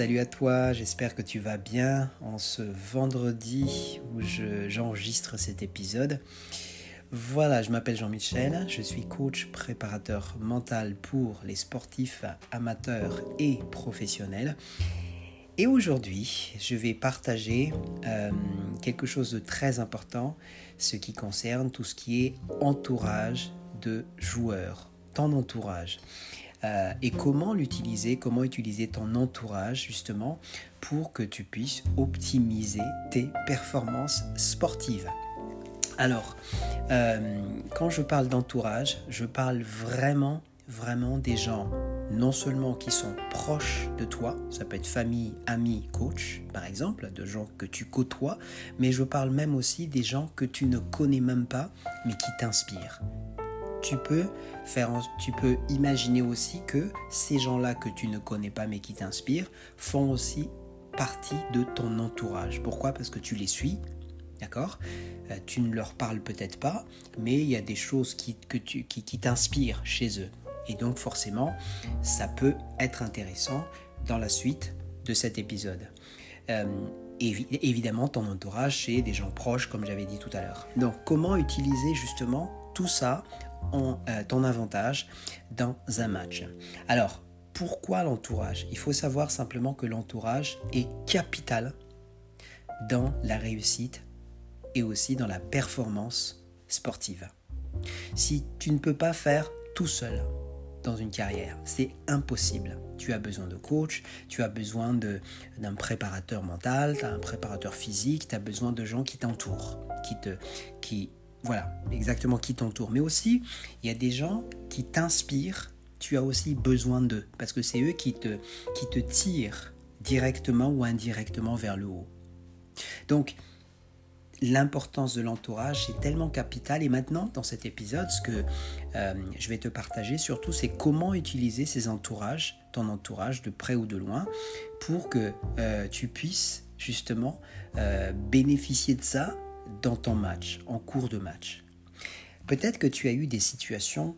salut à toi, j'espère que tu vas bien en ce vendredi où j'enregistre cet épisode. Voilà, je m'appelle Jean-Michel, je suis coach préparateur mental pour les sportifs amateurs et professionnels. Et aujourd'hui, je vais partager euh, quelque chose de très important, ce qui concerne tout ce qui est entourage de joueurs, ton entourage. Euh, et comment l'utiliser, comment utiliser ton entourage justement pour que tu puisses optimiser tes performances sportives. Alors, euh, quand je parle d'entourage, je parle vraiment, vraiment des gens non seulement qui sont proches de toi, ça peut être famille, amis, coach, par exemple, de gens que tu côtoies, mais je parle même aussi des gens que tu ne connais même pas, mais qui t'inspirent tu peux imaginer aussi que ces gens-là que tu ne connais pas mais qui t'inspirent font aussi partie de ton entourage. Pourquoi? Parce que tu les suis, d'accord? Euh, Tu ne leur parles peut-être pas, mais il y a des choses qui, t'inspirent chez eux. Et donc forcément, ça peut être intéressant dans la suite de cet épisode. Euh, évidemment, ton entourage, c'est des gens proches, comme j'avais dit tout à l'heure. Donc, comment utiliser justement tout ça euh, ton avantage dans un match. Alors, pourquoi l'entourage? Il faut savoir simplement que l'entourage est capital dans la réussite et aussi dans la performance sportive. Si tu ne peux pas faire tout seul dans une carrière, c'est impossible. Tu as besoin de coach, tu as besoin d'un préparateur mental, tu as un préparateur physique, tu as besoin de gens qui t'entourent, qui te qui voilà, exactement qui t'entoure. Mais aussi, il y a des gens qui t'inspirent. Tu as aussi besoin d'eux parce que c'est eux qui te, qui te tirent directement ou indirectement vers le haut. Donc, l'importance de l'entourage est tellement capital. Et maintenant, dans cet épisode, ce que euh, je vais te partager surtout, c'est comment utiliser ces entourages, ton entourage de près ou de loin, pour que euh, tu puisses justement euh, bénéficier de ça dans ton match, en cours de match. Peut-être que tu as eu des situations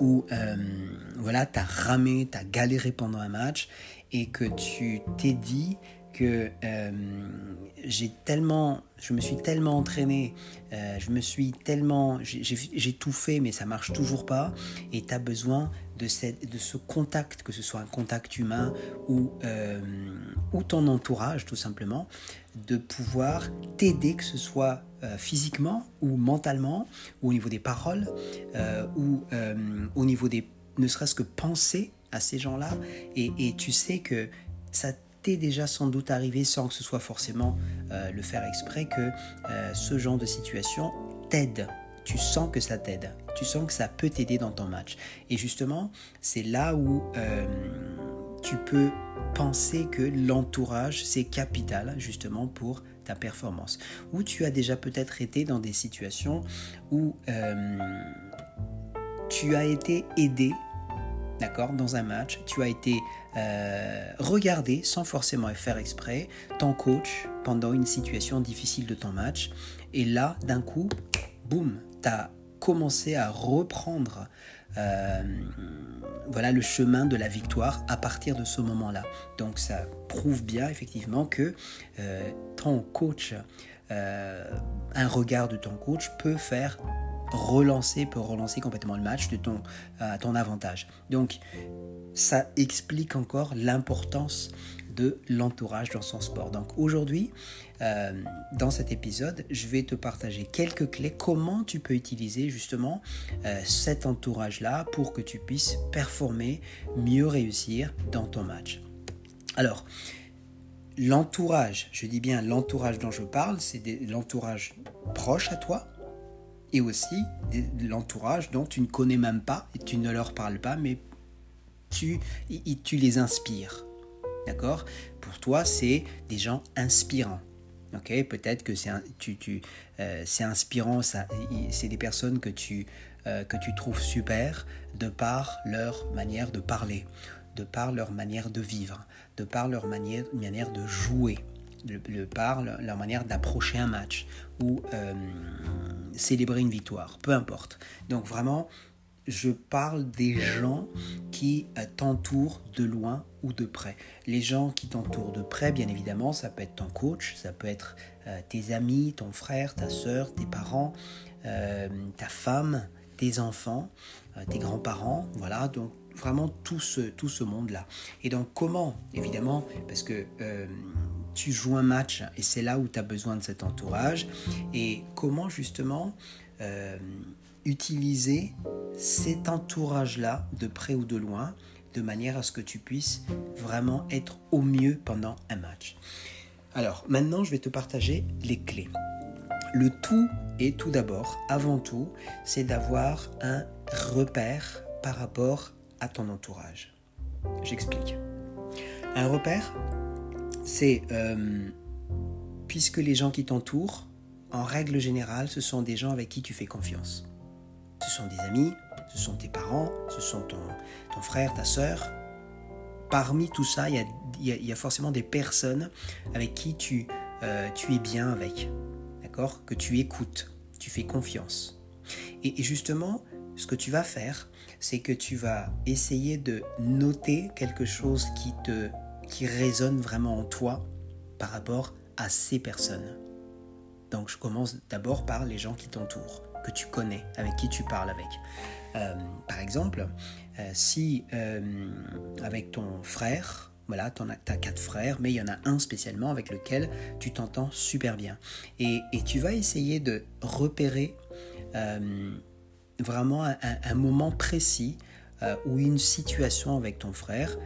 où euh, voilà, tu as ramé, tu as galéré pendant un match et que tu t'es dit que euh, j'ai tellement, je me suis tellement entraîné, euh, je me suis tellement, j'ai tout fait, mais ça marche toujours pas. Et tu as besoin de, ce contact, que ce soit un contact humain ou, euh, ou ton entourage, tout simplement, de pouvoir t'aider, que ce soit physiquement ou mentalement, ou au niveau des paroles, ou au niveau des, ne serait-ce que penser à ces gens-là. Et, tu sais que ça déjà sans doute arrivé sans que ce soit forcément euh, le faire exprès que euh, ce genre de situation t'aide. Tu sens que ça t'aide. Tu sens que ça peut t'aider dans ton match. Et justement, c'est là où euh, tu peux penser que l'entourage, c'est capital justement pour ta performance. Ou tu as déjà peut-être été dans des situations où tu as été aidé d'accord, dans un match, tu as été euh, regardé sans forcément faire exprès ton coach pendant une situation difficile de ton match. Et là, d'un coup, boum, tu commencé à reprendre euh, voilà le chemin de la victoire à partir de ce moment-là. Donc ça prouve bien effectivement que euh, ton coach, un regard de ton coach peut faire relancer, peut relancer complètement le match de ton, à ton avantage. Donc, ça explique encore l'importance l'entourage dans son sport. Donc aujourd'hui, euh, dans cet épisode, je vais te partager quelques clés, comment tu peux utiliser justement euh, cet entourage-là pour que tu puisses performer, mieux réussir dans ton match. Alors, l'entourage, je dis bien l'entourage dont je parle, c'est l'entourage proche à toi, et aussi l'entourage dont tu ne connais même pas et tu ne leur parles pas, mais tu, tu les inspires. D'accord? Pour toi, c'est des gens inspirants. Ok? Peut-être que c'est tu, tu, euh, inspirant, c'est des personnes que tu, euh, que tu trouves super de par leur manière de parler, de par leur manière de vivre, de par leur manière, manière de jouer le, par leur manière d'approcher un match ou euh, célébrer une victoire, peu importe. Donc vraiment, je parle des gens qui euh, t'entourent de loin ou de près. Les gens qui t'entourent de près, bien évidemment, ça peut être ton coach, ça peut être euh, tes amis, ton frère, ta soeur, tes parents, euh, ta femme, tes enfants, tes grands-parents, voilà, donc vraiment tout ce, tout ce monde-là. Et donc comment, évidemment, parce que tu joues un match et c'est là où tu as besoin de cet entourage, et comment justement utiliser cet entourage-là, de près ou de loin, de manière à ce que tu puisses vraiment être au mieux pendant un match. Alors, maintenant, je vais te partager les clés. Le tout est tout d'abord, avant tout, c'est d'avoir un repère par rapport à ton entourage. J'explique. Un repère, c'est euh, puisque les gens qui t'entourent, en règle générale, ce sont des gens avec qui tu fais confiance ce sont des amis, ce sont tes parents, ce sont ton, ton frère, ta soeur. Parmi tout ça, il y, a, y a, forcément des personnes avec qui tu, euh, tu es bien avec, d'accord? Que tu écoutes, tu fais confiance. Et, et justement, ce que tu vas faire, c'est que tu vas essayer de noter quelque chose qui te qui résonne vraiment en toi par rapport à ces personnes. Donc je commence d'abord par les gens qui t'entourent que tu connais, avec qui tu parles avec. Euh, par exemple, euh, si euh, avec ton frère, voilà, tu as, quatre frères, mais il y en a un spécialement avec lequel tu t'entends super bien. Et, tu vas essayer de repérer vraiment un, moment précis ou une situation avec ton frère,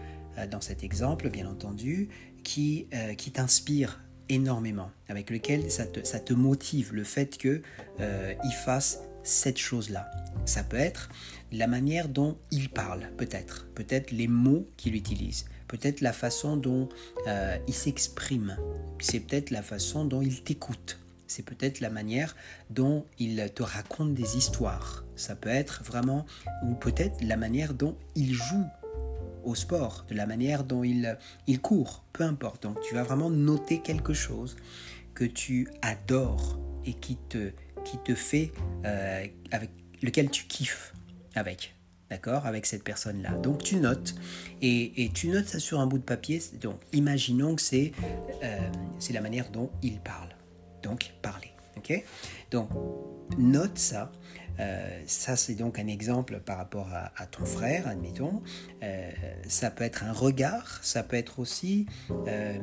dans cet exemple bien entendu, qui, qui t'inspire énormément, avec lequel ça te, ça te motive, le fait qu'il euh, il fasse cette chose-là. Ça peut être la manière dont il parle, peut-être, peut-être les mots qu'il utilise, peut-être la façon dont euh, il s'exprime, c'est peut-être la façon dont il t'écoute, c'est peut-être la manière dont il te raconte des histoires, ça peut être vraiment, ou peut-être la manière dont il joue sport, de la manière dont il, court, peu importe. Donc tu vas vraiment noter quelque chose que tu adores et qui te, fait, euh, avec lequel tu kiffes avec. D'accord Avec cette personne-là. Donc tu notes et, et, tu notes ça sur un bout de papier. Donc imaginons que c'est euh, la manière dont il parle. Donc parler. Ok? Donc note ça ça, c'est donc un exemple par rapport à, ton frère, admettons. Euh, ça peut être un regard, ça peut être aussi, euh,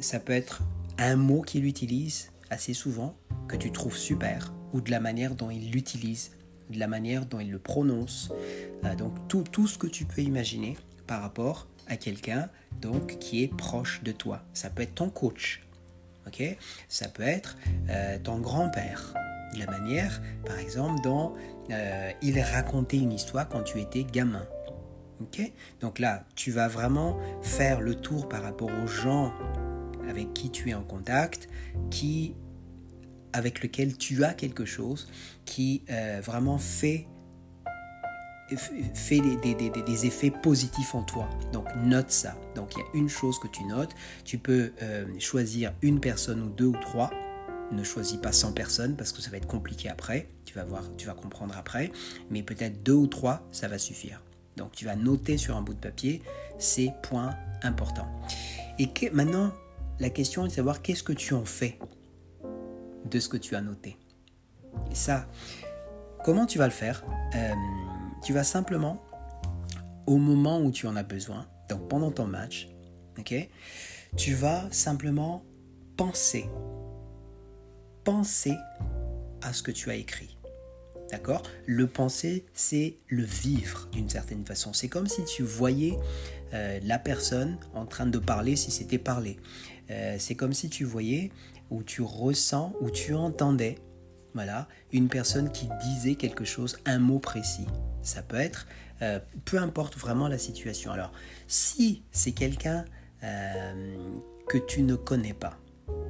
ça peut être un mot qu'il utilise assez souvent, que tu trouves super, ou de la manière dont il l'utilise, de la manière dont il le prononce. donc tout, tout ce que tu peux imaginer par rapport à quelqu'un donc qui est proche de toi. Ça peut être ton coach, ok? Ça peut être ton grand-père, la manière, par exemple, dont euh, il racontait une histoire quand tu étais gamin. ok? Donc là, tu vas vraiment faire le tour par rapport aux gens avec qui tu es en contact, qui, avec lequel tu as quelque chose qui euh, vraiment fait fait des, effets positifs en toi. Donc note ça. Donc il y a une chose que tu notes. Tu peux euh, choisir une personne ou deux ou trois ne choisis pas 100 personnes parce que ça va être compliqué après. Tu vas voir, tu vas comprendre après. Mais peut-être deux ou trois, ça va suffire. Donc tu vas noter sur un bout de papier ces points importants. Et maintenant, la question est de savoir qu'est-ce que tu en fais de ce que tu as noté. Et ça, comment tu vas le faire? Euh, Tu vas simplement, au moment où tu en as besoin, donc pendant ton match, tu vas simplement penser penser à ce que tu as écrit. D'accord? Le penser, c'est le vivre d'une certaine façon. C'est comme si tu voyais euh, la personne en train de parler si c'était parler. Euh, c'est comme si tu voyais ou tu ressens ou tu entendais voilà, une personne qui disait quelque chose, un mot précis. Ça peut être, euh, peu importe vraiment la situation. Alors, si c'est quelqu'un que tu ne connais pas,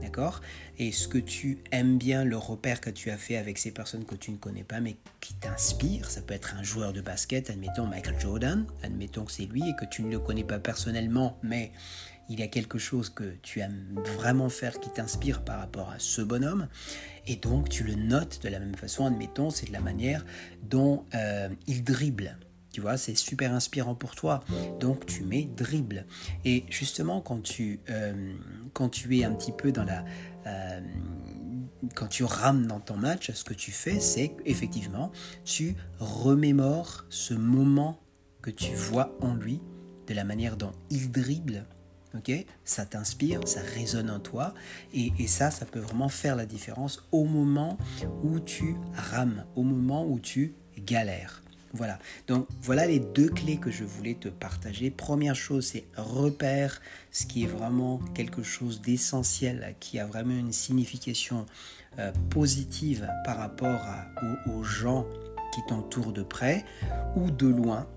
D'accord? Et ce que tu aimes bien, le repère que tu as fait avec ces personnes que tu ne connais pas, mais qui t'inspirent, ça peut être un joueur de basket, admettons Michael Jordan, admettons que c'est lui et que tu ne le connais pas personnellement, mais il y a quelque chose que tu aimes vraiment faire qui t'inspire par rapport à ce bonhomme, et donc tu le notes de la même façon, admettons, c'est de la manière dont euh, il dribble. Tu vois, c'est super inspirant pour toi. Donc tu mets dribble. Et justement, quand tu, euh, es un petit peu dans la... Euh, quand tu rames dans ton match, ce que tu fais, c'est effectivement, tu remémores ce moment que tu vois en lui, de la manière dont il dribble. ça t'inspire, ça résonne en toi, et, ça, ça peut vraiment faire la différence au moment où tu rames, au moment où tu galères. Voilà, donc voilà les deux clés que je voulais te partager. Première chose, c'est repère ce qui est vraiment quelque chose d'essentiel, qui a vraiment une signification euh, positive par rapport aux, gens qui t'entourent de près ou de loin.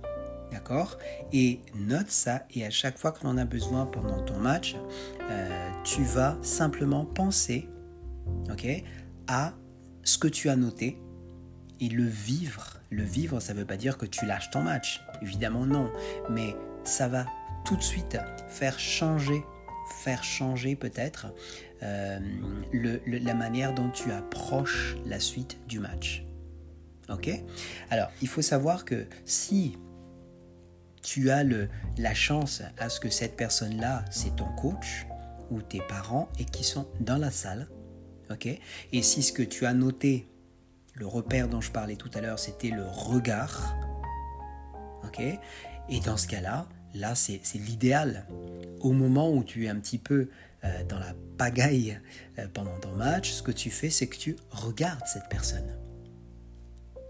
D'accord? Et note ça et à chaque fois que l'on a besoin pendant ton match, euh, tu vas simplement penser ok, à ce que tu as noté et le vivre le vivre, ça ne veut pas dire que tu lâches ton match. Évidemment non. Mais ça va tout de suite faire changer, faire changer peut-être euh, la manière dont tu approches la suite du match. Ok? Alors, il faut savoir que si tu as la chance à ce que cette personne-là, c'est ton coach ou tes parents et qui sont dans la salle, ok? Et si ce que tu as noté le repère dont je parlais tout à l'heure, c'était le regard. Et dans ce cas-là, là, c'est l'idéal. Au moment où tu es un petit peu euh, dans la pagaille euh, pendant ton match, ce que tu fais, c'est que tu regardes cette personne.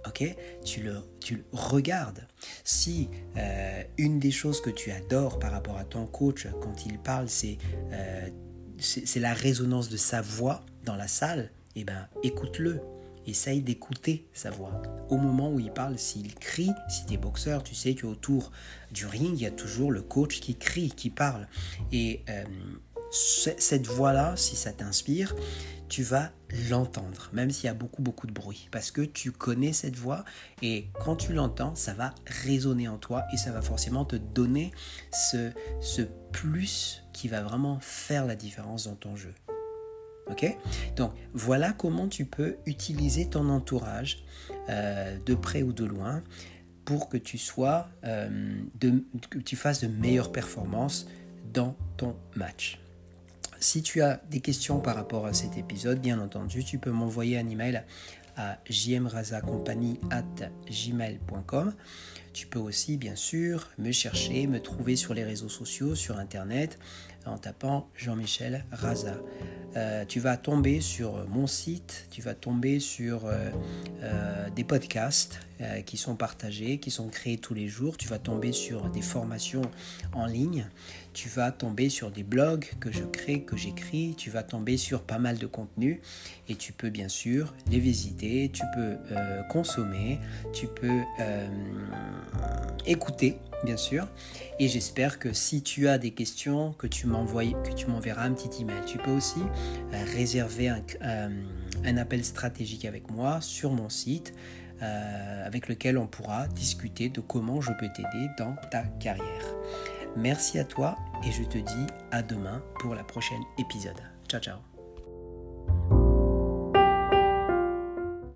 Ok? Tu le, tu regardes. Si euh, une des choses que tu adores par rapport à ton coach quand il parle, c'est c'est la résonance de sa voix dans la salle, eh ben, écoute-le essaye d'écouter sa voix. Au moment où il parle, s'il crie, si tu es boxeur, tu sais qu'autour du ring, il y a toujours le coach qui crie, qui parle. Et euh, cette voix-là, si ça t'inspire, tu vas l'entendre, même s'il y a beaucoup, beaucoup de bruit, parce que tu connais cette voix et quand tu l'entends, ça va résonner en toi et ça va forcément te donner ce, ce plus qui va vraiment faire la différence dans ton jeu. Donc voilà comment tu peux utiliser ton entourage euh, de près ou de loin pour que tu sois, euh, que tu fasses de meilleures performances dans ton match. Si tu as des questions par rapport à cet épisode, bien entendu, tu peux m'envoyer un email à gmail.com Tu peux aussi, bien sûr, me chercher, me trouver sur les réseaux sociaux, sur Internet, en tapant Jean-Michel Raza. Euh, tu vas tomber sur mon site, tu vas tomber sur euh, euh, des podcasts qui sont partagés, qui sont créés tous les jours, tu vas tomber sur des formations en ligne, tu vas tomber sur des blogs que je crée, que j'écris, tu vas tomber sur pas mal de contenus. Et tu peux bien sûr les visiter, tu peux consommer, tu peux écouter bien sûr. Et j'espère que si tu as des questions, que tu que tu m'enverras un petit email. Tu peux aussi euh, réserver euh, un, appel stratégique avec moi sur mon site, euh, avec lequel on pourra discuter de comment je peux t'aider dans ta carrière. Merci à toi et je te dis à demain pour la prochaine épisode. Ciao ciao